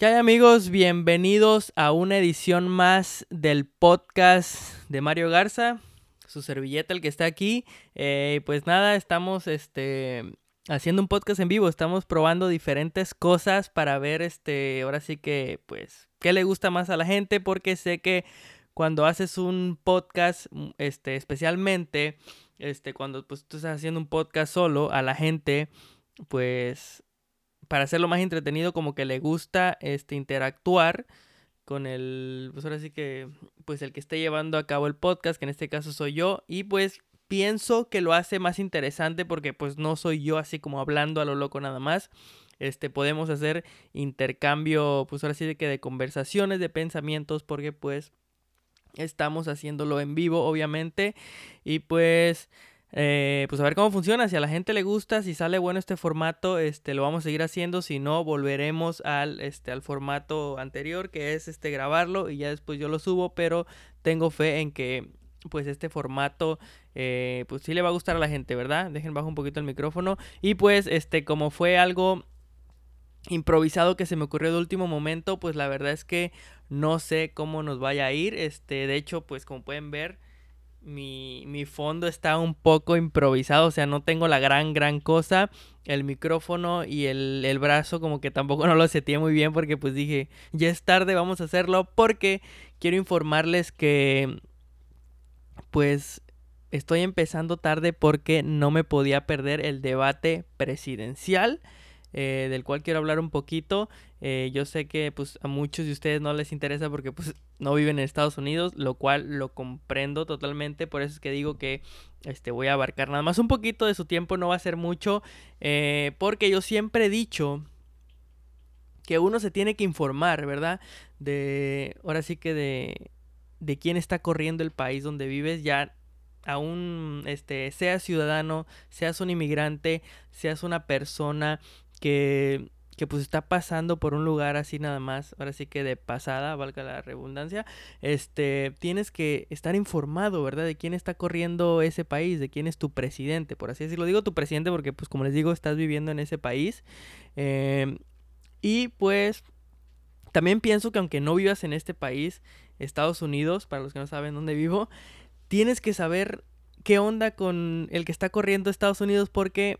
¿Qué hay amigos? Bienvenidos a una edición más del podcast de Mario Garza, su servilleta el que está aquí. Eh, pues nada, estamos este, haciendo un podcast en vivo, estamos probando diferentes cosas para ver, este, ahora sí que, pues, qué le gusta más a la gente, porque sé que cuando haces un podcast, mm, este, especialmente, este, cuando pues tú estás haciendo un podcast solo, a la gente, pues para hacerlo más entretenido, como que le gusta este, interactuar con el, pues ahora sí que, pues el que esté llevando a cabo el podcast, que en este caso soy yo, y pues pienso que lo hace más interesante porque pues no soy yo así como hablando a lo loco nada más. Este, podemos hacer intercambio, pues ahora sí de que de conversaciones, de pensamientos, porque pues estamos haciéndolo en vivo, obviamente, y pues eh, pues a ver cómo funciona, si a la gente le gusta, si sale bueno este formato, este lo vamos a seguir haciendo, si no volveremos al este al formato anterior que es este grabarlo y ya después yo lo subo, pero tengo fe en que pues este formato eh, pues sí le va a gustar a la gente, ¿verdad? Dejen bajo un poquito el micrófono. Y pues este como fue algo improvisado que se me ocurrió de último momento, pues la verdad es que no sé cómo nos vaya a ir, este de hecho pues como pueden ver mi, mi, fondo está un poco improvisado, o sea, no tengo la gran, gran cosa. El micrófono y el, el brazo como que tampoco no lo seteé muy bien porque pues dije, ya es tarde, vamos a hacerlo porque quiero informarles que pues estoy empezando tarde porque no me podía perder el debate presidencial. Eh, del cual quiero hablar un poquito. Eh, yo sé que pues a muchos de ustedes no les interesa porque pues no viven en Estados Unidos, lo cual lo comprendo totalmente, por eso es que digo que este voy a abarcar nada más un poquito de su tiempo, no va a ser mucho, eh, porque yo siempre he dicho que uno se tiene que informar, ¿verdad? De, ahora sí que de, de quién está corriendo el país donde vives, ya aún este, seas ciudadano, seas un inmigrante, seas una persona que, pues está pasando por un lugar así nada más, ahora sí que de pasada, valga la redundancia, este, tienes que estar informado, ¿verdad? De quién está corriendo ese país, de quién es tu presidente, por así decirlo. Digo tu presidente porque pues como les digo, estás viviendo en ese país. Em, y pues también pienso que aunque no vivas en este país, Estados Unidos, para los que no saben dónde vivo, tienes que saber qué onda con el que está corriendo Estados Unidos porque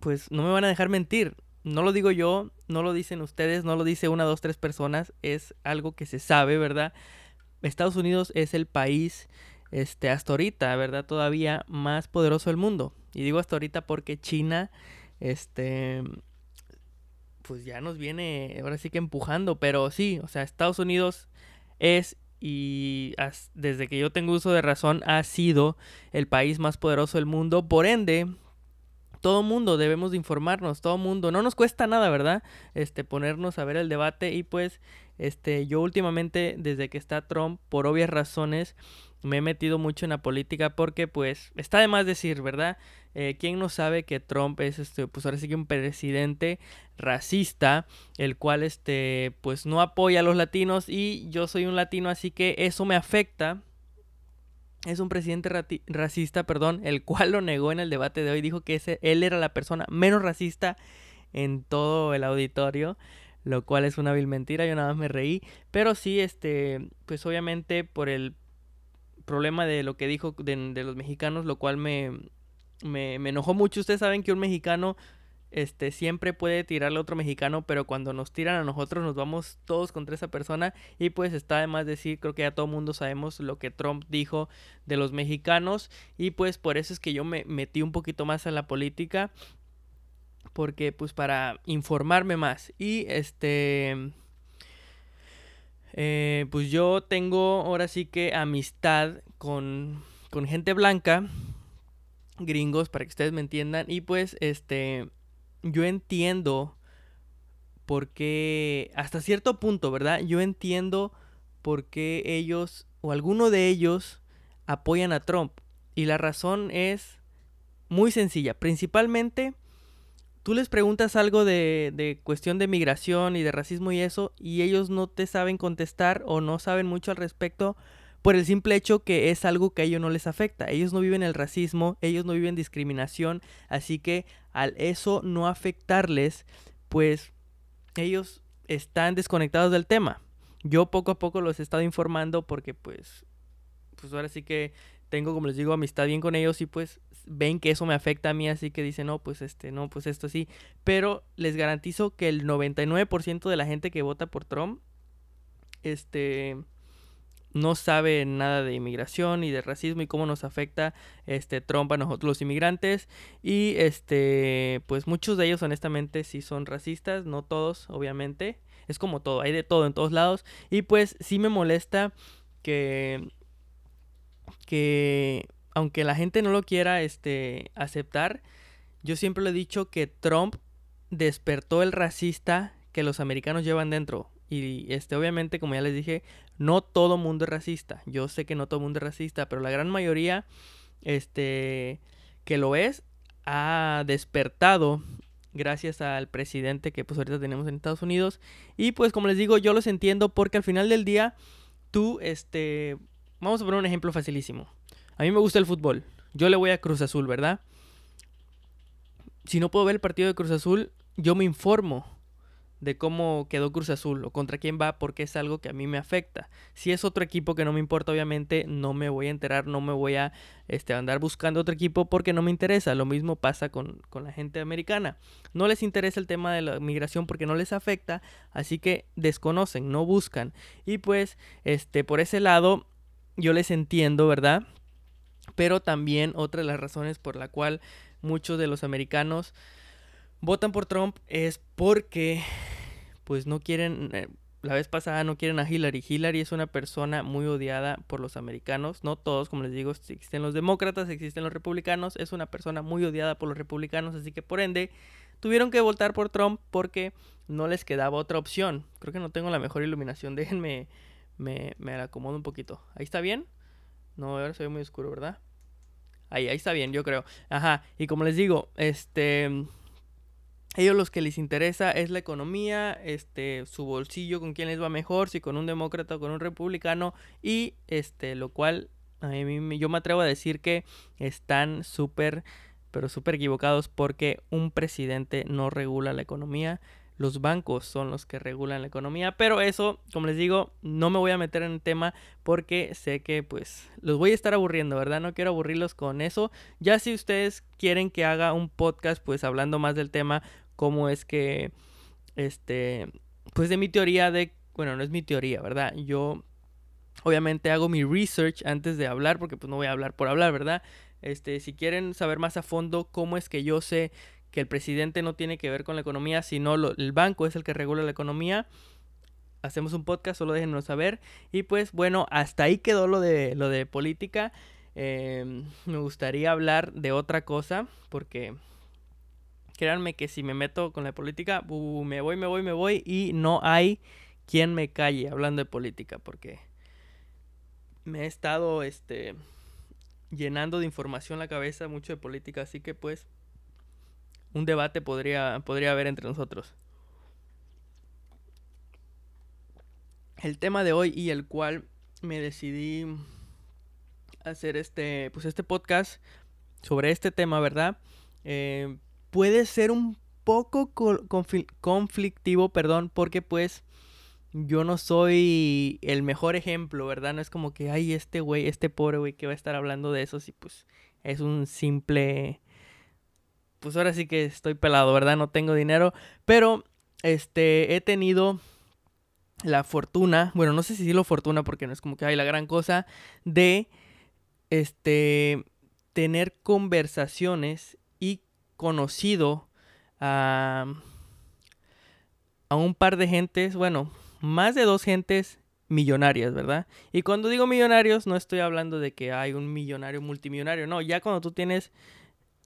pues no me van a dejar mentir. No lo digo yo, no lo dicen ustedes, no lo dice una, dos, tres personas, es algo que se sabe, ¿verdad? Estados Unidos es el país, este, hasta ahorita, ¿verdad? Todavía más poderoso del mundo. Y digo hasta ahorita porque China, este, pues ya nos viene, ahora sí que empujando, pero sí, o sea, Estados Unidos es y desde que yo tengo uso de razón ha sido el país más poderoso del mundo, por ende, todo mundo debemos de informarnos, todo mundo, no nos cuesta nada, ¿verdad? Este ponernos a ver el debate y pues este yo últimamente desde que está Trump por obvias razones me he metido mucho en la política porque pues está de más decir, ¿verdad? Eh, ¿Quién no sabe que Trump es este, pues ahora sí que un presidente racista, el cual este, pues no apoya a los latinos y yo soy un latino, así que eso me afecta es un presidente racista, perdón, el cual lo negó en el debate de hoy. Dijo que ese, él era la persona menos racista en todo el auditorio, lo cual es una vil mentira. Yo nada más me reí. Pero sí, este, pues obviamente por el problema de lo que dijo de, de los mexicanos, lo cual me, me, me enojó mucho. Ustedes saben que un mexicano este, siempre puede tirarle a otro mexicano, pero cuando nos tiran a nosotros nos vamos todos contra esa persona. Y pues está de más decir, creo que ya todo mundo sabemos lo que Trump dijo de los mexicanos. Y pues por eso es que yo me metí un poquito más a la política porque pues para informarme más. Y este eh, pues yo tengo ahora sí que amistad con, con gente blanca gringos para que ustedes me entiendan. Y pues este yo entiendo por qué, hasta cierto punto, ¿verdad? Yo entiendo por qué ellos, o alguno de ellos, apoyan a Trump. Y la razón es muy sencilla. Principalmente, tú les preguntas algo de, de, cuestión de migración y de racismo y eso, y ellos no te saben contestar o no saben mucho al respecto por el simple hecho que es algo que a ellos no les afecta. Ellos no viven el racismo, ellos no viven discriminación, así que al eso no afectarles, pues ellos están desconectados del tema. Yo poco a poco los he estado informando porque pues, pues ahora sí que tengo, como les digo, amistad bien con ellos y pues ven que eso me afecta a mí, así que dicen, no, pues este, no, pues esto sí. Pero les garantizo que el 99% de la gente que vota por Trump, este, no sabe nada de inmigración y de racismo y cómo nos afecta este Trump a nosotros los inmigrantes y este pues muchos de ellos honestamente sí son racistas, no todos obviamente, es como todo, hay de todo en todos lados. Y pues sí me molesta que, que aunque la gente no lo quiera este, aceptar, yo siempre le he dicho que Trump despertó el racista que los americanos llevan dentro. Y este, obviamente, como ya les dije, no todo mundo es racista. Yo sé que no todo mundo es racista, pero la gran mayoría este, que lo es ha despertado gracias al presidente que pues ahorita tenemos en Estados Unidos. Y pues como les digo, yo los entiendo porque al final del día tú, este, vamos a poner un ejemplo facilísimo. A mí me gusta el fútbol. Yo le voy a Cruz Azul, ¿verdad? Si no puedo ver el partido de Cruz Azul, yo me informo de cómo quedó Cruz Azul o contra quién va porque es algo que a mí me afecta. Si es otro equipo que no me importa, obviamente no me voy a enterar, no me voy a este, andar buscando otro equipo porque no me interesa. Lo mismo pasa con, con la gente americana. No les interesa el tema de la migración porque no les afecta, así que desconocen, no buscan. Y pues, este, por ese lado, yo les entiendo, ¿verdad? Pero también otra de las razones por la cual muchos de los americanos votan por Trump es porque pues no quieren, eh, la vez pasada no quieren a Hillary. Hillary es una persona muy odiada por los americanos, no todos, como les digo, existen los demócratas, existen los republicanos, es una persona muy odiada por los republicanos, así que por ende tuvieron que votar por Trump porque no les quedaba otra opción. Creo que no tengo la mejor iluminación, déjenme, me, me acomodo un poquito. ¿Ahí está bien? No, ahora se ve muy oscuro, ¿verdad? Ahí, ahí está bien, yo creo. Ajá, y como les digo, este ellos los que les interesa es la economía, este, su bolsillo, con quién les va mejor, si con un demócrata o con un republicano, y este, lo cual a mí, yo me atrevo a decir que están súper, pero súper equivocados porque un presidente no regula la economía, los bancos son los que regulan la economía, pero eso, como les digo, no me voy a meter en el tema porque sé que pues los voy a estar aburriendo, ¿verdad? No quiero aburrirlos con eso. Ya si ustedes quieren que haga un podcast pues hablando más del tema, cómo es que, este, pues de mi teoría de, bueno, no es mi teoría, ¿verdad? Yo obviamente hago mi research antes de hablar, porque pues no voy a hablar por hablar, ¿verdad? Este, si quieren saber más a fondo cómo es que yo sé que el presidente no tiene que ver con la economía, sino el banco es el que regula la economía, hacemos un podcast, solo déjenos saber. Y pues bueno, hasta ahí quedó lo de, lo de política. Em, me gustaría hablar de otra cosa, porque Créanme que si me meto con la política, me voy, me voy, me voy y no hay quien me calle hablando de política porque me he estado este llenando de información la cabeza mucho de política, así que pues un debate podría podría haber entre nosotros. El tema de hoy y el cual me decidí hacer este pues este podcast sobre este tema, ¿verdad? Eh, puede ser un poco conflictivo, perdón, porque pues yo no soy el mejor ejemplo, ¿verdad? No es como que, ay, este güey, este pobre güey que va a estar hablando de eso, si pues es un simple... Pues ahora sí que estoy pelado, ¿verdad? No tengo dinero, pero este he tenido la fortuna, bueno, no sé si lo fortuna porque no es como que hay la gran cosa de este tener conversaciones conocido a, a un par de gentes, bueno, más de dos gentes millonarias, ¿verdad? Y cuando digo millonarios, no estoy hablando de que hay un millonario multimillonario, no, ya cuando tú tienes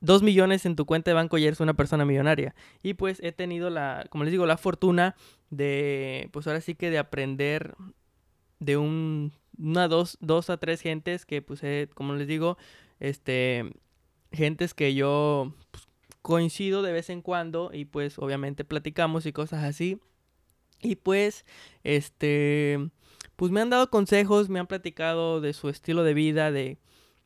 dos millones en tu cuenta de banco ya eres una persona millonaria. Y pues he tenido la, como les digo, la fortuna de, pues ahora sí que de aprender de un, una, dos, dos a tres gentes que pues como les digo, este, gentes que yo pues, coincido de vez en cuando y pues obviamente platicamos y cosas así. Y pues, este, pues me han dado consejos, me han platicado de su estilo de vida, de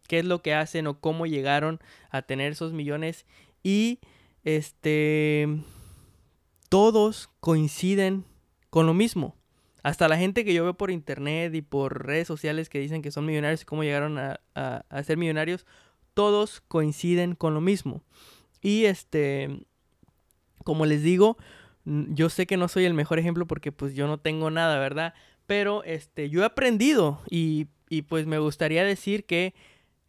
qué es lo que hacen o cómo llegaron a tener esos millones. Y, este, todos coinciden con lo mismo. Hasta la gente que yo veo por internet y por redes sociales que dicen que son millonarios y cómo llegaron a, a ser millonarios, todos coinciden con lo mismo. Y este, como les digo, yo sé que no soy el mejor ejemplo porque pues yo no tengo nada, ¿verdad? Pero este, yo he aprendido y, y pues me gustaría decir que,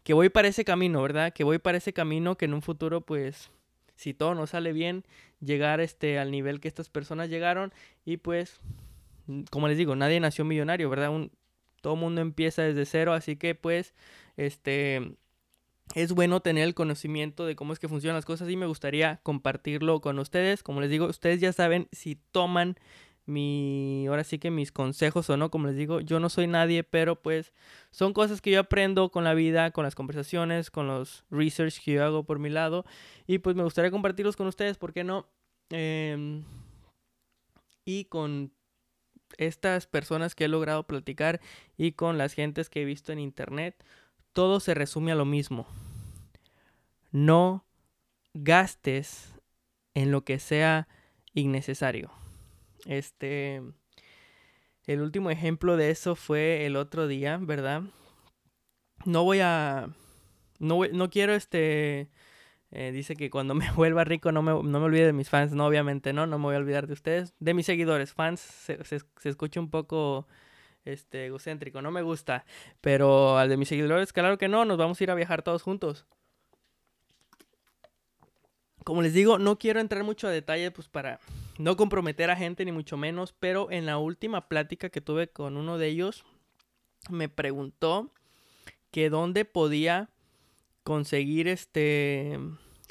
que voy para ese camino, ¿verdad? Que voy para ese camino que en un futuro pues si todo no sale bien, llegar este al nivel que estas personas llegaron y pues como les digo, nadie nació millonario, ¿verdad? Un, todo mundo empieza desde cero, así que pues este es bueno tener el conocimiento de cómo es que funcionan las cosas y me gustaría compartirlo con ustedes. Como les digo, ustedes ya saben si toman mi ahora sí que mis consejos o no, como les digo, yo no soy nadie, pero pues son cosas que yo aprendo con la vida, con las conversaciones, con los research que yo hago por mi lado y pues me gustaría compartirlos con ustedes, ¿por qué no? Em, y con estas personas que he logrado platicar y con las gentes que he visto en internet todo se resume a lo mismo. No gastes en lo que sea innecesario. Este, el último ejemplo de eso fue el otro día, ¿verdad? No voy a, no, no quiero este, eh, dice que cuando me vuelva rico no me, no me, olvide de mis fans. No, obviamente no, no me voy a olvidar de ustedes. De mis seguidores, fans, se, se, se escucha un poco este, egocéntrico, no me gusta. Pero al de mis seguidores, claro que no, nos vamos a ir a viajar todos juntos. Como les digo, no quiero entrar mucho a detalle, pues para no comprometer a gente, ni mucho menos. Pero en la última plática que tuve con uno de ellos, me preguntó que dónde podía conseguir este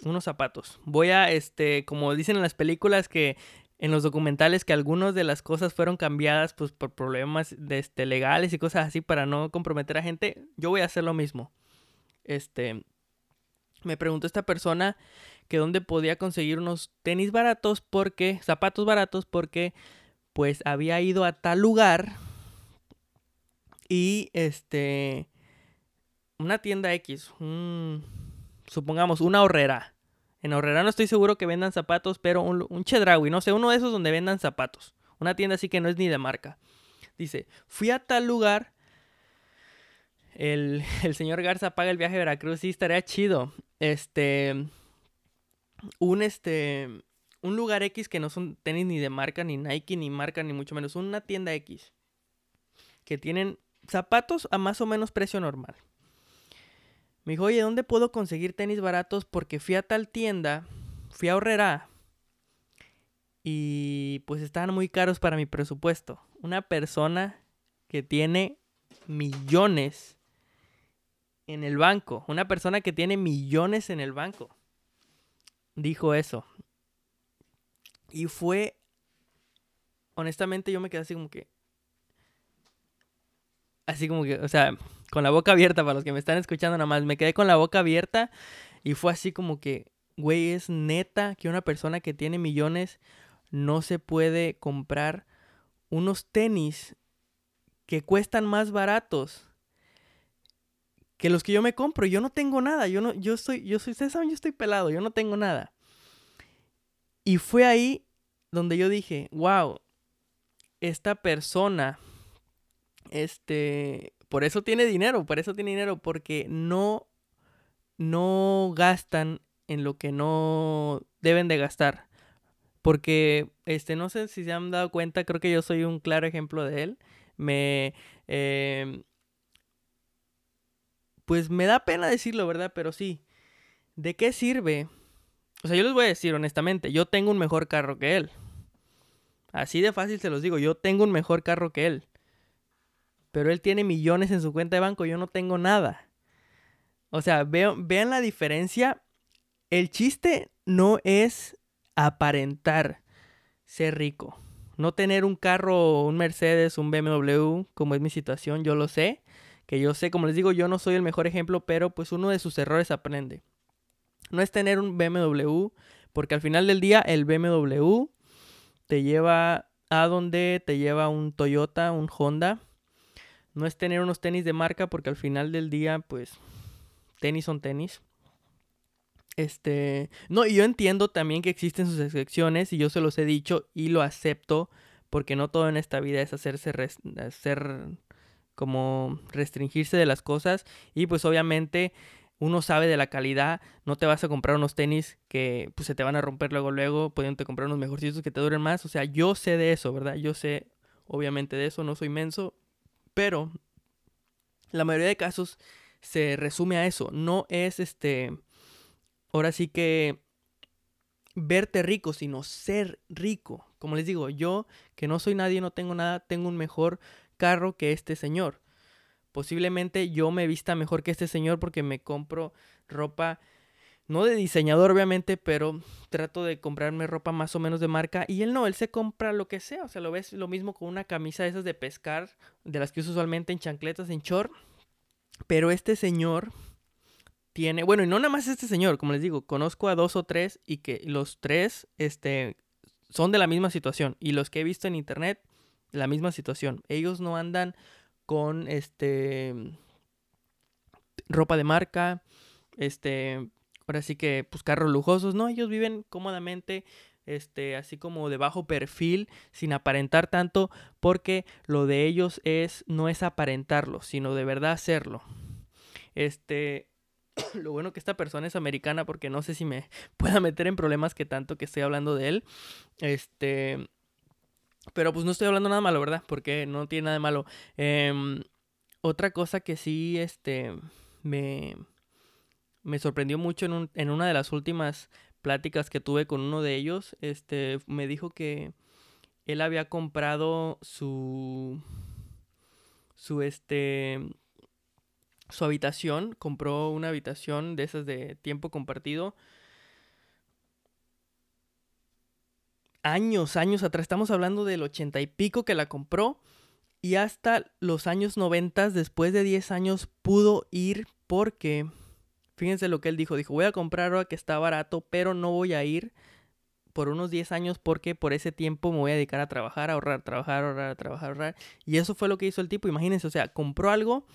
unos zapatos. Voy a este como dicen en las películas que en los documentales que algunas de las cosas fueron cambiadas pues por problemas de, este, legales y cosas así para no comprometer a gente, yo voy a hacer lo mismo. Este, me preguntó esta persona que dónde podía conseguir unos tenis baratos porque, zapatos baratos porque pues había ido a tal lugar y este, una tienda X, supongamos una horrera en Horrera no estoy seguro que vendan zapatos, pero un, un Chedraui, no sé, uno de esos donde vendan zapatos. Una tienda así que no es ni de marca. Dice, fui a tal lugar. El, señor Garza paga el viaje a Veracruz. Sí, estaría chido. Este. Un este. Un lugar X que no son tenis ni de marca, ni Nike, ni marca, ni mucho menos. Una tienda X. Que tienen zapatos a más o menos precio normal. Me dijo, oye, ¿dónde puedo conseguir tenis baratos? Porque fui a tal tienda, fui a y pues estaban muy caros para mi presupuesto. Una persona que tiene millones en el banco, una persona que tiene millones en el banco, dijo eso. Y fue, honestamente yo me quedé así como que, así como que, o sea, con la boca abierta para los que me están escuchando nada más. Me quedé con la boca abierta y fue así como que, güey, es neta que una persona que tiene millones no se puede comprar unos tenis que cuestan más baratos que los que yo me compro. Yo no tengo nada, yo no, yo soy, yo soy, ustedes saben, yo estoy pelado, yo no tengo nada. Y fue ahí donde yo dije, wow, esta persona, este, por eso tiene dinero, por eso tiene dinero, porque no, no gastan en lo que no deben de gastar. Porque, este, no sé si se han dado cuenta, creo que yo soy un claro ejemplo de él. Me, em, pues me da pena decirlo, ¿verdad? Pero sí, ¿de qué sirve? O sea, yo les voy a decir honestamente, yo tengo un mejor carro que él. Así de fácil se los digo, yo tengo un mejor carro que él pero él tiene millones en su cuenta de banco, yo no tengo nada. O sea, vean la diferencia. El chiste no es aparentar ser rico. No tener un carro, un Mercedes, un BMW, como es mi situación, yo lo sé. Que yo sé, como les digo, yo no soy el mejor ejemplo, pero pues uno de sus errores aprende. No es tener un BMW, porque al final del día el BMW te lleva a donde te lleva un Toyota, un Honda, no es tener unos tenis de marca porque al final del día, pues, tenis son tenis. Este, no, y yo entiendo también que existen sus excepciones y yo se los he dicho y lo acepto, porque no todo en esta vida es hacerse, hacer como restringirse de las cosas y pues obviamente uno sabe de la calidad, no te vas a comprar unos tenis que pues se te van a romper luego luego, pudiendo comprar unos mejorcitos que te duren más, o sea, yo sé de eso, ¿verdad? Yo sé obviamente de eso, no soy menso, pero la mayoría de casos se resume a eso, no es este ahora sí que verte rico, sino ser rico. Como les digo, yo que no soy nadie, no tengo nada, tengo un mejor carro que este señor. Posiblemente yo me vista mejor que este señor porque me compro ropa, no de diseñador obviamente, pero trato de comprarme ropa más o menos de marca. Y él no, él se compra lo que sea. O sea, lo ves lo mismo con una camisa de esas de pescar, de las que uso usualmente en chancletas, en short. Pero este señor tiene, bueno, y no nada más este señor, como les digo, conozco a dos o tres y que los tres, este, son de la misma situación. Y los que he visto en internet, la misma situación. Ellos no andan con este ropa de marca, este, ahora sí que pues carros lujosos, no, ellos viven cómodamente este, así como de bajo perfil, sin aparentar tanto, porque lo de ellos es, no es aparentarlo, sino de verdad hacerlo. Este, lo bueno que esta persona es americana, porque no sé si me pueda meter en problemas que tanto que estoy hablando de él. Este, pero pues no estoy hablando nada malo, ¿verdad? Porque no tiene nada de malo. Em, otra cosa que sí, este, me, me sorprendió mucho en, un, en una de las últimas pláticas que tuve con uno de ellos, este, me dijo que él había comprado su, su, este, su habitación, compró una habitación de esas de tiempo compartido. Años, años atrás, estamos hablando del ochenta y pico que la compró y hasta los años noventas, después de 10 años, pudo ir porque, fíjense lo que él dijo, dijo, voy a comprar ahora que está barato, pero no voy a ir por unos 10 años porque por ese tiempo me voy a dedicar a trabajar, a ahorrar, trabajar, ahorrar, trabajar, ahorrar. Y eso fue lo que hizo el tipo, imagínense, o sea, compró algo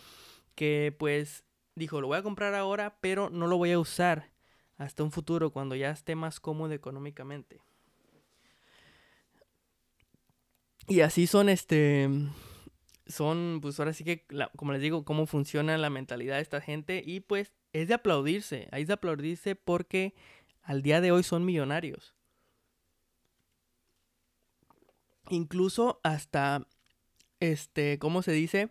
que pues dijo, lo voy a comprar ahora, pero no lo voy a usar hasta un futuro cuando ya esté más cómodo económicamente. Y así son, este, son, pues ahora sí que, como les digo, cómo funciona la mentalidad de esta gente. Y pues es de aplaudirse, es de aplaudirse porque al día de hoy son millonarios. Incluso hasta, este, ¿cómo se dice?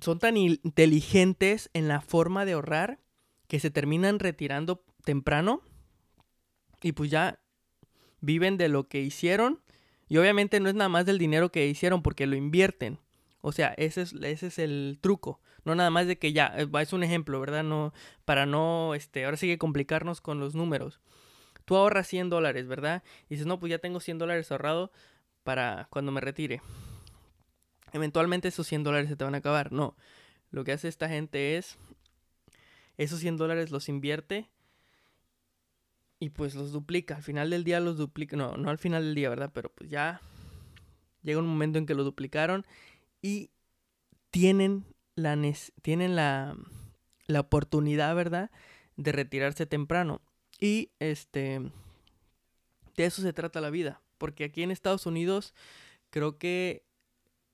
Son tan inteligentes en la forma de ahorrar que se terminan retirando temprano y pues ya viven de lo que hicieron y obviamente no es nada más del dinero que hicieron porque lo invierten. O sea, ese es, ese es el truco. No nada más de que ya, eh, es un ejemplo, ¿verdad? No, para no, este, ahora sí que complicarnos con los números. Tú ahorras 100 dólares, ¿verdad? Y dices, no, pues ya tengo 100 dólares ahorrado para cuando me retire. Eventualmente esos 100 dólares se te van a acabar. No, lo que hace esta gente es, esos 100 dólares los invierte y pues los duplica. Al final del día los duplica. No, no al final del día, ¿verdad? Pero pues ya llega un momento en que lo duplicaron y tienen la, tienen la, la oportunidad, ¿verdad? De retirarse temprano. Y este, de eso se trata la vida. Porque aquí en Estados Unidos creo que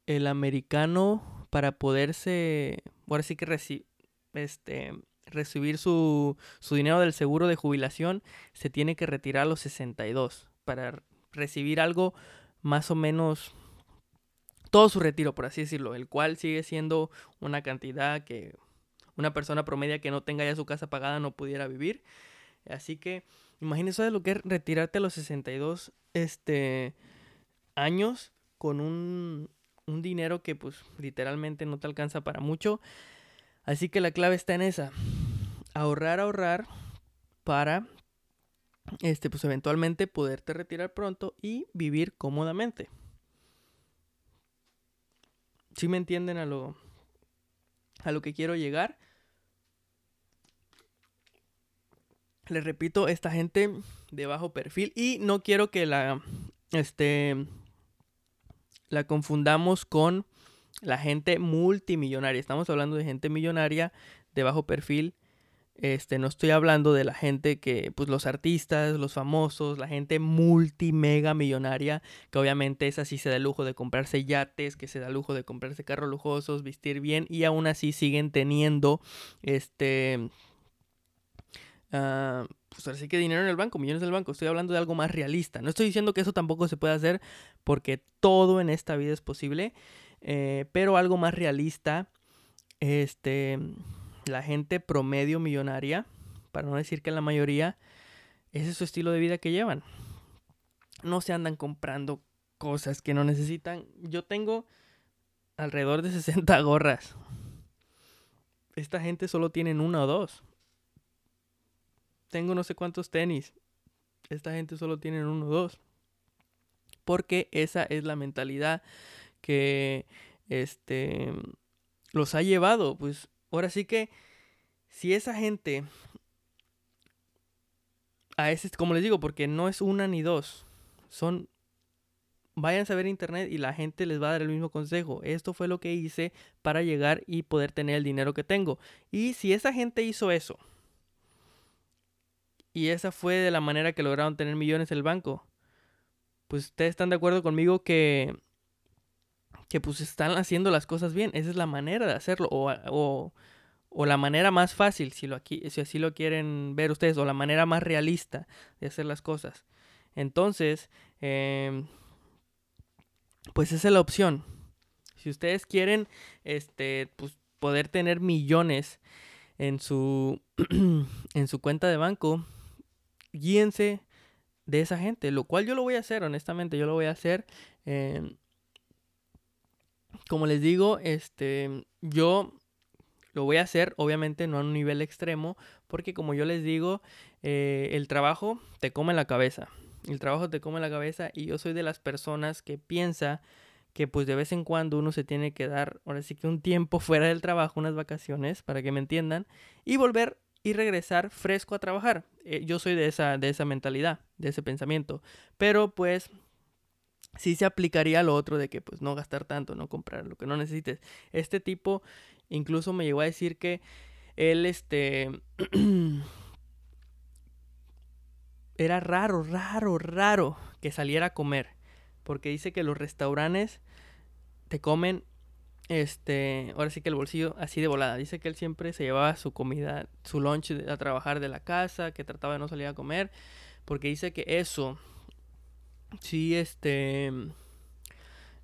el americano para poderse, ahora sí que este, recibir su, su dinero del seguro de jubilación, se tiene que retirar a los 62 para recibir algo más o menos todo su retiro, por así decirlo, el cual sigue siendo una cantidad que una persona promedia que no tenga ya su casa pagada no pudiera vivir. Así que imagínense lo que es retirarte a los 62 este, años con un, un dinero que pues literalmente no te alcanza para mucho. Así que la clave está en esa. Ahorrar, ahorrar para este pues eventualmente poderte retirar pronto y vivir cómodamente. Si me entienden a lo a lo que quiero llegar? Les repito, esta gente de bajo perfil y no quiero que la este la confundamos con la gente multimillonaria. Estamos hablando de gente millonaria de bajo perfil Este, no estoy hablando de la gente que, pues los artistas, los famosos, la gente multimega millonaria, que obviamente esa sí se da el lujo de comprarse yates, que se da el lujo de comprarse carros lujosos, vestir bien y aún así siguen teniendo, este, uh, pues ahora sí que dinero en el banco, millones en el banco. Estoy hablando de algo más realista. No estoy diciendo que eso tampoco se puede hacer porque todo en esta vida es posible, eh, pero algo más realista, este la gente promedio millonaria, para no decir que la mayoría, ese es su estilo de vida que llevan. No se andan comprando cosas que no necesitan. Yo tengo alrededor de 60 gorras. Esta gente solo tienen una o dos. Tengo no sé cuántos tenis. Esta gente solo tiene uno o dos. Porque esa es la mentalidad que este los ha llevado. Pues Ahora sí que, si esa gente, a ese, como les digo, porque no es una ni dos, son, vayan a ver internet y la gente les va a dar el mismo consejo. Esto fue lo que hice para llegar y poder tener el dinero que tengo. Y si esa gente hizo eso, y esa fue de la manera que lograron tener millones en el banco, pues ustedes están de acuerdo conmigo que que pues están haciendo las cosas bien. Esa es la manera de hacerlo. O, o, la manera más fácil, si, lo aquí, si así lo quieren ver ustedes, o la manera más realista de hacer las cosas. Entonces, em, pues esa es la opción. Si ustedes quieren este, pues, poder tener millones en su, en su cuenta de banco, guíense de esa gente, lo cual yo lo voy a hacer, honestamente, yo lo voy a hacer. Eh, como les digo, este, yo lo voy a hacer, obviamente no a un nivel extremo, porque como yo les digo, eh, el trabajo te come la cabeza. El trabajo te come la cabeza y yo soy de las personas que piensa que pues de vez en cuando uno se tiene que dar, ahora sí que un tiempo fuera del trabajo, unas vacaciones, para que me entiendan, y volver y regresar fresco a trabajar. Eh, yo soy de esa, de esa mentalidad, de ese pensamiento. Pero pues sí se aplicaría lo otro de que pues no gastar tanto, no comprar lo que no necesites. Este tipo incluso me llegó a decir que él este era raro, raro, raro que saliera a comer, porque dice que los restaurantes te comen este, ahora sí que el bolsillo así de volada. Dice que él siempre se llevaba su comida, su lunch a trabajar de la casa, que trataba de no salir a comer, porque dice que eso sí, este,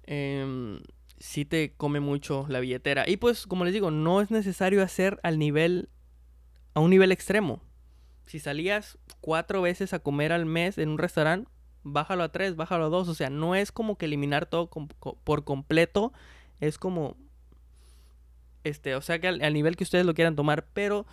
eh, sí te come mucho la billetera. Y pues, como les digo, no es necesario hacer al nivel, a un nivel extremo. Si salías cuatro veces a comer al mes en un restaurante, bájalo a tres, bájalo a dos. O sea, no es como que eliminar todo por completo. Es como, este, o sea, que al nivel que ustedes lo quieran tomar, pero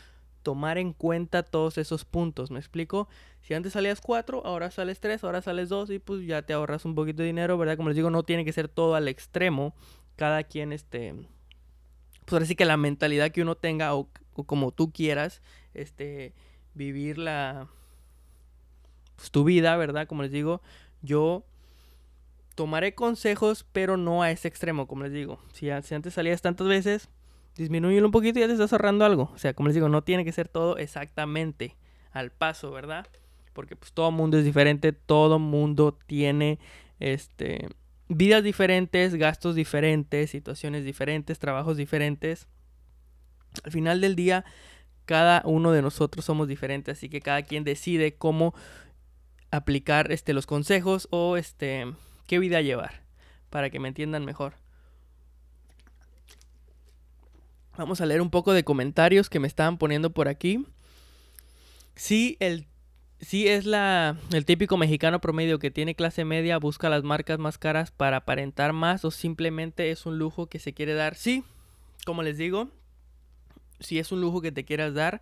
tomar en cuenta todos esos puntos, ¿me explico? Si antes salías 4, ahora sales 3, ahora sales 2 y pues ya te ahorras un poquito de dinero, ¿verdad? Como les digo, no tiene que ser todo al extremo. Cada quien, este, pues ahora sí que la mentalidad que uno tenga o, como tú quieras, este, vivir la, pues, tu vida, ¿verdad? Como les digo, yo tomaré consejos, pero no a ese extremo, como les digo. Si, si antes salías tantas veces, disminuye un poquito y ya te estás ahorrando algo. O sea, como les digo, no tiene que ser todo exactamente al paso, ¿verdad? Porque pues todo mundo es diferente, todo mundo tiene este vidas diferentes, gastos diferentes, situaciones diferentes, trabajos diferentes. Al final del día, cada uno de nosotros somos diferentes, así que cada quien decide cómo aplicar este los consejos o este qué vida llevar para que me entiendan mejor. Vamos a leer un poco de comentarios que me estaban poniendo por aquí. Sí, el, sí es la, el típico mexicano promedio que tiene clase media, busca las marcas más caras para aparentar más o simplemente es un lujo que se quiere dar. Sí, como les digo, si es un lujo que te quieras dar,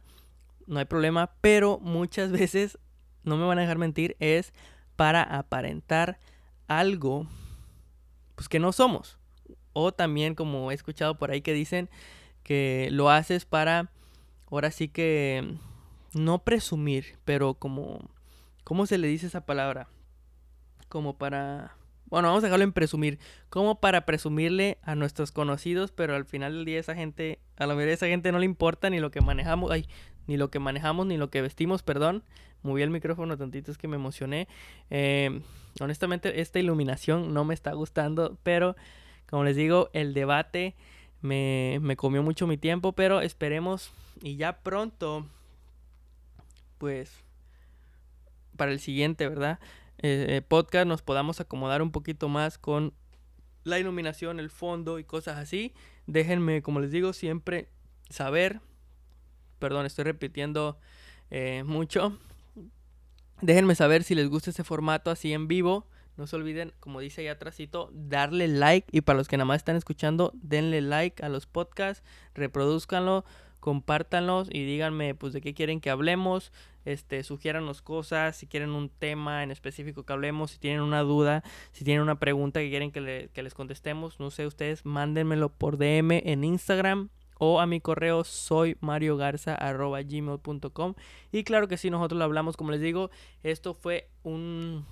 no hay problema, pero muchas veces, no me van a dejar mentir, es para aparentar algo pues que no somos. O también como he escuchado por ahí que dicen, que lo haces para, ahora sí que, no presumir, pero como, ¿cómo se le dice esa palabra? Como para bueno, vamos a dejarlo en presumir, como para presumirle a nuestros conocidos, pero al final del día esa gente, a la mayoría de esa gente no le importa ni lo que manejamos, ay, ni lo que manejamos, ni lo que vestimos, perdón. Moví el micrófono tantito, es que me emocioné. Eh, honestamente, esta iluminación no me está gustando, pero como les digo, el debate me, me comió mucho mi tiempo, pero esperemos y ya pronto, pues, para el siguiente, ¿verdad? Eh, eh, podcast nos podamos acomodar un poquito más con la iluminación, el fondo y cosas así. Déjenme, como les digo, siempre saber. Perdón, estoy repitiendo eh, mucho. Déjenme saber si les gusta ese formato así en vivo. No se olviden, como dice ahí atrásito, darle like. Y para los que nada más están escuchando, denle like a los podcasts, reproduzcanlo, compártanlos y díganme pues de qué quieren que hablemos. Este, sugiéranos cosas, si quieren un tema en específico que hablemos, si tienen una duda, si tienen una pregunta que quieren que, les contestemos, no sé, ustedes mándenmelo por DM en Instagram o a mi correo soy mariogarza.gmail.com y claro que sí, nosotros lo hablamos, como les digo, esto fue un...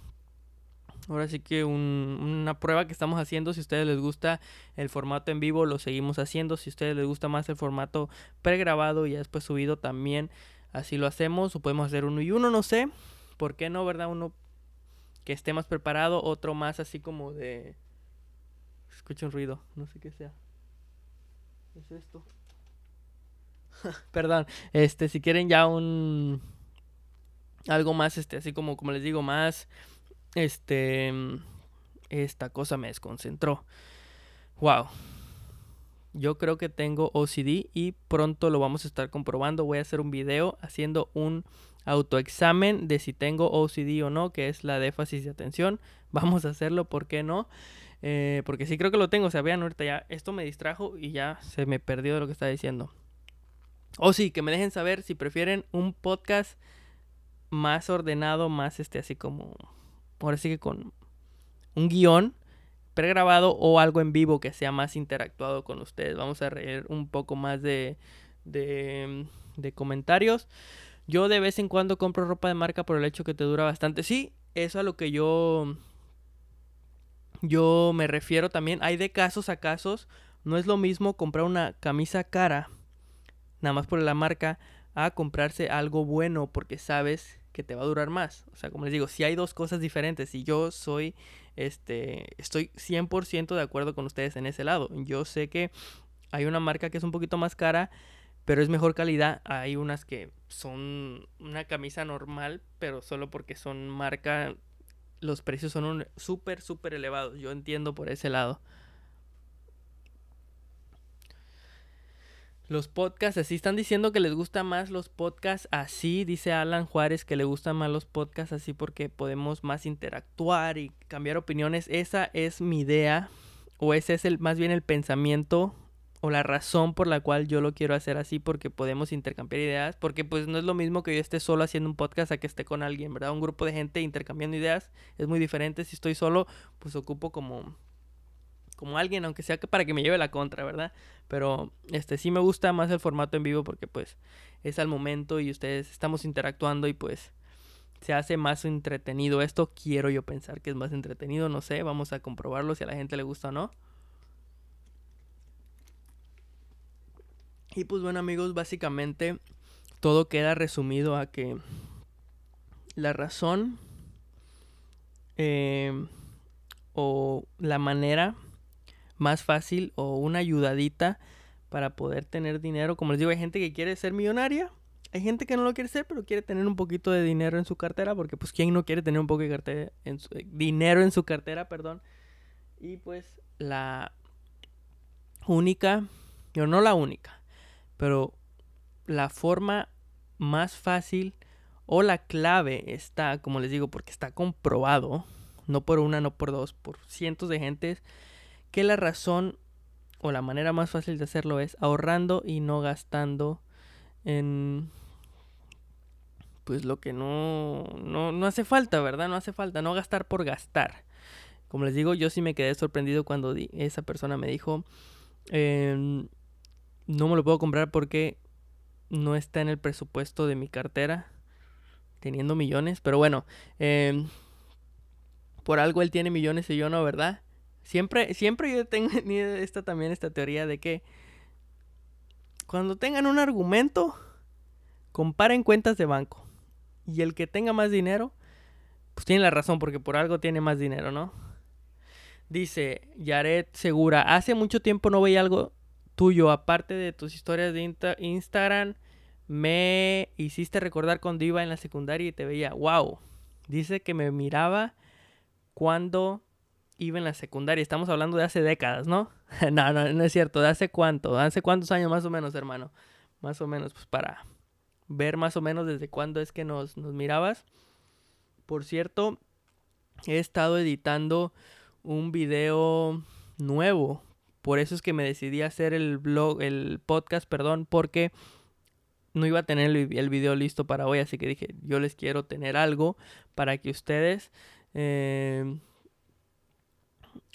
Ahora sí que una prueba que estamos haciendo. Si a ustedes les gusta el formato en vivo, lo seguimos haciendo. Si a ustedes les gusta más el formato pregrabado y después subido, también así lo hacemos. O podemos hacer uno y uno, no sé. ¿Por qué no, verdad? Uno que esté más preparado, otro más así como de... Escucho un ruido, no sé qué sea. ¿Qué es esto? Perdón, este, si quieren ya un algo más, este, así como, como les digo, más, este, esta cosa me desconcentró. Wow. Yo creo que tengo OCD y pronto lo vamos a estar comprobando. Voy a hacer un video haciendo un autoexamen de si tengo OCD o no, que es la défasis de atención. Vamos a hacerlo, ¿por qué no? Eh, porque sí creo que lo tengo. O sea, vean, ahorita ya esto me distrajo y ya se me perdió de lo que estaba diciendo. O sí, que me dejen saber si prefieren un podcast más ordenado, más este, así como. Ahora sí que con un guion pregrabado o algo en vivo que sea más interactuado con ustedes. Vamos a leer un poco más de, de, de comentarios. Yo de vez en cuando compro ropa de marca por el hecho que te dura bastante. Sí, eso a lo que yo yo me refiero también, hay de casos a casos, no es lo mismo comprar una camisa cara, nada más por la marca, a comprarse algo bueno porque sabes que te va a durar más. O sea, como les digo, si hay dos cosas diferentes y yo soy, este, estoy 100% de acuerdo con ustedes en ese lado. Yo sé que hay una marca que es un poquito más cara, pero es mejor calidad. Hay unas que son una camisa normal, pero solo porque son marca los precios son súper, súper elevados. Yo entiendo por ese lado. Los podcasts así están diciendo que les gustan más los podcasts así, dice Alan Juárez que le gustan más los podcasts así porque podemos más interactuar y cambiar opiniones. Esa es mi idea o ese es el más bien el pensamiento o la razón por la cual yo lo quiero hacer así porque podemos intercambiar ideas, porque pues no es lo mismo que yo esté solo haciendo un podcast a que esté con alguien, ¿verdad? Un grupo de gente intercambiando ideas es muy diferente, si estoy solo pues ocupo como como alguien, aunque sea para que me lleve la contra, ¿verdad? Pero este sí me gusta más el formato en vivo porque pues es al momento y ustedes estamos interactuando y pues se hace más entretenido. Esto quiero yo pensar que es más entretenido, no sé, vamos a comprobarlo si a la gente le gusta o no. Y pues bueno amigos, básicamente todo queda resumido a que la razón eh, o la manera más fácil o una ayudadita para poder tener dinero. Como les digo, hay gente que quiere ser millonaria. Hay gente que no lo quiere ser, pero quiere tener un poquito de dinero en su cartera. Porque pues quién no quiere tener un poco de cartera en su, eh, dinero en su cartera, perdón. Y pues la única, o no la única, pero la forma más fácil o la clave está, como les digo, porque está comprobado, no por una, no por dos, por cientos de gentes, que la razón o la manera más fácil de hacerlo es ahorrando y no gastando en pues lo que no, no, no hace falta, ¿verdad? No hace falta, no gastar por gastar. Como les digo, yo sí me quedé sorprendido cuando esa persona me dijo, eh, no me lo puedo comprar porque no está en el presupuesto de mi cartera. Teniendo millones. Pero bueno. Em, Por algo él tiene millones y yo no, ¿verdad? Siempre, siempre yo tengo esta también esta teoría de que cuando tengan un argumento, comparen cuentas de banco. Y el que tenga más dinero, pues tiene la razón, porque por algo tiene más dinero, ¿no? Dice Yaret Segura, hace mucho tiempo no veía algo tuyo, aparte de tus historias de Instagram, me hiciste recordar cuando iba en la secundaria y te veía, wow. Dice que me miraba cuando iba en la secundaria. Estamos hablando de hace décadas, ¿no? no, no, no es cierto. ¿De hace cuánto? ¿Hace cuántos años más o menos, hermano? Más o menos, pues para ver más o menos desde cuándo es que nos, nos mirabas. Por cierto, he estado editando un video nuevo. Por eso es que me decidí hacer el blog, el podcast, perdón, porque no iba a tener el, video listo para hoy. Así que dije, yo les quiero tener algo para que ustedes eh,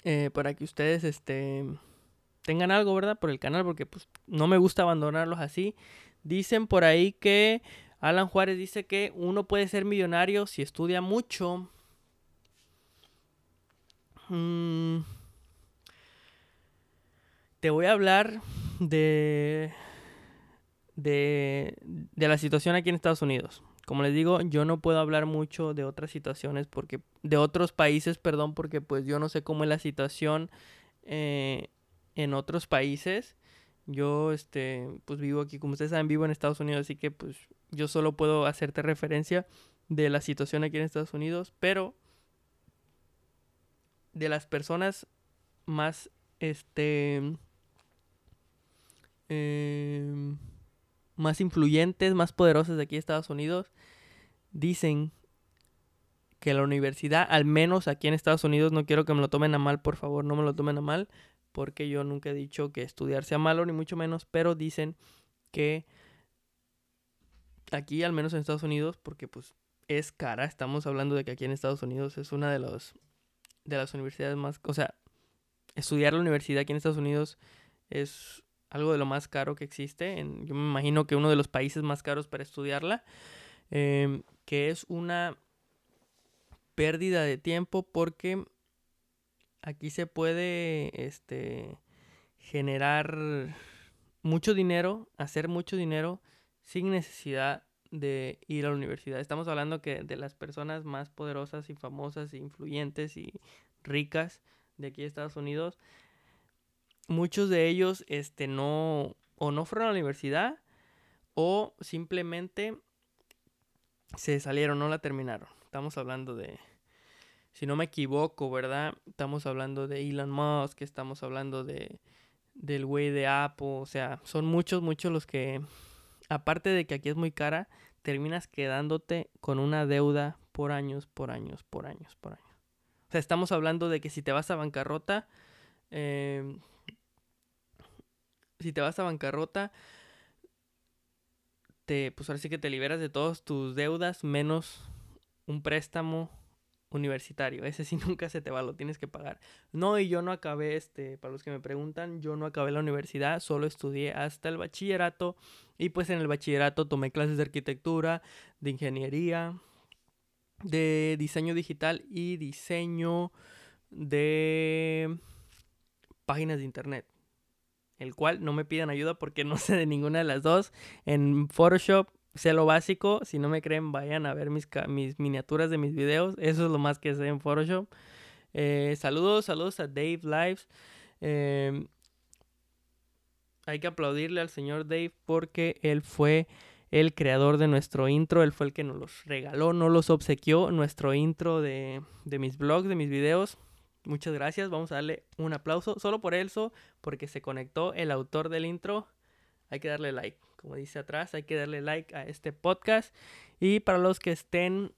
eh, para que ustedes este, tengan algo, ¿verdad? Por el canal, porque pues no me gusta abandonarlos así. Dicen por ahí que Alan Juárez dice que uno puede ser millonario si estudia mucho. Mm. Te voy a hablar de, de, de la situación aquí en Estados Unidos. Como les digo, yo no puedo hablar mucho de otras situaciones porque de otros países, perdón, porque pues yo no sé cómo es la situación eh, en otros países. Yo, este, pues vivo aquí, como ustedes saben, vivo en Estados Unidos, así que pues yo solo puedo hacerte referencia de la situación aquí en Estados Unidos, pero de las personas más, este, eh, más influyentes, más poderosas de aquí de Estados Unidos, dicen que la universidad, al menos aquí en Estados Unidos, no quiero que me lo tomen a mal, por favor, no me lo tomen a mal, porque yo nunca he dicho que estudiar sea malo, ni mucho menos, pero dicen que aquí, al menos en Estados Unidos, porque pues es cara, estamos hablando de que aquí en Estados Unidos es una de los de las universidades más, o sea, estudiar la universidad aquí en Estados Unidos es algo de lo más caro que existe. En, yo me imagino que uno de los países más caros para estudiarla. Em, que es una pérdida de tiempo porque aquí se puede este, generar mucho dinero, hacer mucho dinero sin necesidad de ir a la universidad. Estamos hablando que de las personas más poderosas y famosas, e influyentes y ricas de aquí de Estados Unidos muchos de ellos este, no, o no fueron a la universidad o simplemente se salieron, no la terminaron. Estamos hablando de, si no me equivoco, ¿verdad? Estamos hablando de Elon Musk, estamos hablando de del güey de Apple, o sea, son muchos, muchos los que, aparte de que aquí es muy cara, terminas quedándote con una deuda por años, por años, por años, por años. O sea, estamos hablando de que si te vas a bancarrota, eh, si te vas a bancarrota, te, pues ahora sí que te liberas de todas tus deudas menos un préstamo universitario. Ese sí nunca se te va, lo tienes que pagar. No, y yo no acabé, este, para los que me preguntan, yo no acabé la universidad, solo estudié hasta el bachillerato. Y pues en el bachillerato tomé clases de arquitectura, de ingeniería, de diseño digital y diseño de páginas de internet el cual no me piden ayuda porque no sé de ninguna de las dos. En Photoshop sé lo básico, si no me creen vayan a ver mis, mis miniaturas de mis videos, eso es lo más que sé en Photoshop. Eh, saludos, saludos a Dave Lives. Em, hay que aplaudirle al señor Dave porque él fue el creador de nuestro intro, él fue el que nos los regaló, nos los obsequió, nuestro intro de, de mis blogs, de mis videos. Muchas gracias. Vamos a darle un aplauso solo por eso, porque se conectó el autor del intro. Hay que darle like. Como dice atrás, hay que darle like a este podcast. Y para los que estén,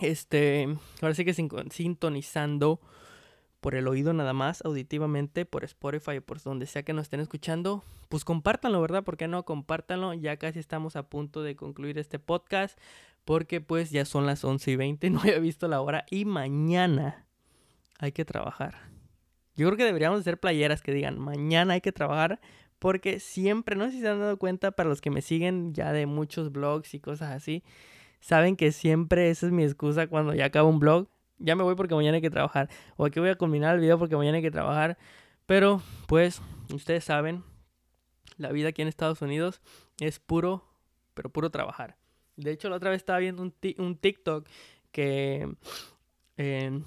este, ahora sí que sintonizando por el oído nada más, auditivamente, por Spotify o por donde sea que nos estén escuchando, pues compártanlo, ¿verdad? ¿Por qué no? Compártanlo. Ya casi estamos a punto de concluir este podcast. Porque pues ya son las 11 y 20, no había visto la hora. Y mañana hay que trabajar. Yo creo que deberíamos hacer playeras que digan, mañana hay que trabajar, porque siempre, no sé si se han dado cuenta, para los que me siguen ya de muchos blogs y cosas así, saben que siempre esa es mi excusa cuando ya acabo un blog. ya me voy porque mañana hay que trabajar. O aquí voy a culminar el video porque mañana hay que trabajar. Pero, pues, ustedes saben, la vida aquí en Estados Unidos es puro, pero puro trabajar. De hecho, la otra vez estaba viendo un, TikTok que eh,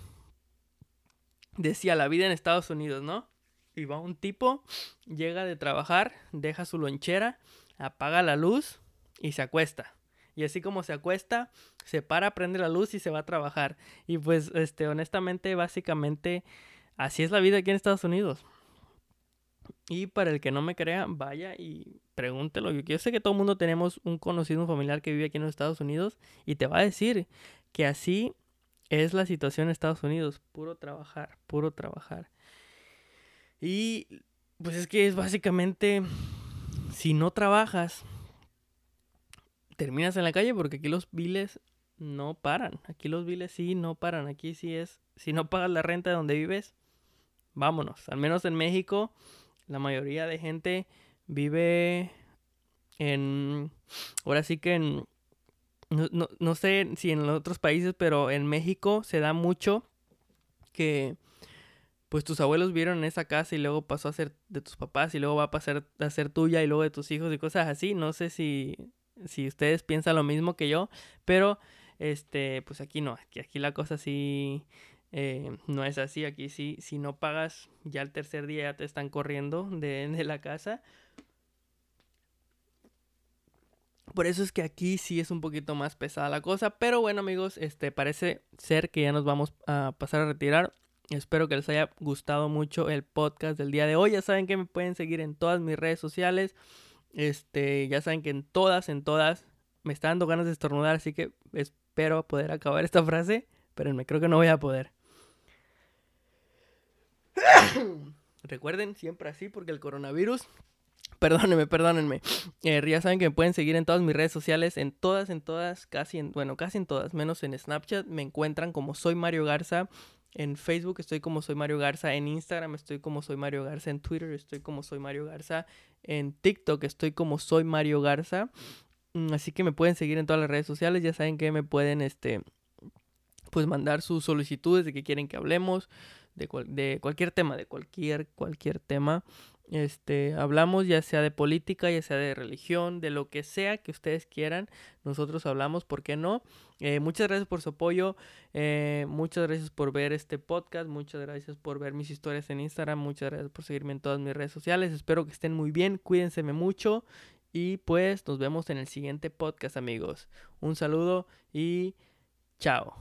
decía la vida en Estados Unidos, ¿no? Y va un tipo, llega de trabajar, deja su lonchera, apaga la luz y se acuesta. Y así como se acuesta, se para, prende la luz y se va a trabajar. Y pues, este, honestamente, básicamente, así es la vida aquí en Estados Unidos. Y para el que no me crea, vaya y pregúntelo. Yo sé que todo el mundo tenemos un conocido, un familiar que vive aquí en Estados Unidos y te va a decir que así es la situación en Estados Unidos. Puro trabajar, puro trabajar. Y pues es que es básicamente, si no trabajas, terminas en la calle porque aquí los biles no paran. Aquí los biles sí no paran. Aquí sí es, si no pagas la renta de donde vives, vámonos. Al menos en México la mayoría de gente vive en, ahora sí que en, no, no, sé si en otros países, pero en México se da mucho que pues tus abuelos vieron esa casa y luego pasó a ser de tus papás y luego va a pasar a ser tuya y luego de tus hijos y cosas así. No sé si, si ustedes piensan lo mismo que yo, pero este, pues aquí no, aquí, aquí la cosa sí eh, no es así, aquí sí, si no pagas, ya el tercer día ya te están corriendo de, de la casa. Por eso es que aquí sí es un poquito más pesada la cosa. Pero bueno amigos, este parece ser que ya nos vamos a pasar a retirar. Espero que les haya gustado mucho el podcast del día de hoy. Ya saben que me pueden seguir en todas mis redes sociales. Este, ya saben que en todas, en todas, me está dando ganas de estornudar, así que espero poder acabar esta frase. Pero me creo que no voy a poder. Recuerden, siempre así, porque el coronavirus. Perdónenme, perdónenme. Eh, ya saben que me pueden seguir en todas mis redes sociales, en todas, en todas, casi en, bueno, casi en todas, menos en Snapchat. Me encuentran como soy Mario Garza. En Facebook estoy como soy Mario Garza. En Instagram estoy como soy Mario Garza. En Twitter estoy como soy Mario Garza. En TikTok estoy como soy Mario Garza. Mm, así que me pueden seguir en todas las redes sociales. Ya saben que me pueden, este, pues mandar sus solicitudes de que quieren que hablemos de, cualquier tema, de cualquier, cualquier tema. Este, hablamos ya sea de política, ya sea de religión, de lo que sea que ustedes quieran, nosotros hablamos, ¿por qué no? Eh, muchas gracias por su apoyo, eh, muchas gracias por ver este podcast, muchas gracias por ver mis historias en Instagram, muchas gracias por seguirme en todas mis redes sociales, espero que estén muy bien, cuídense mucho y pues nos vemos en el siguiente podcast amigos. Un saludo y chao.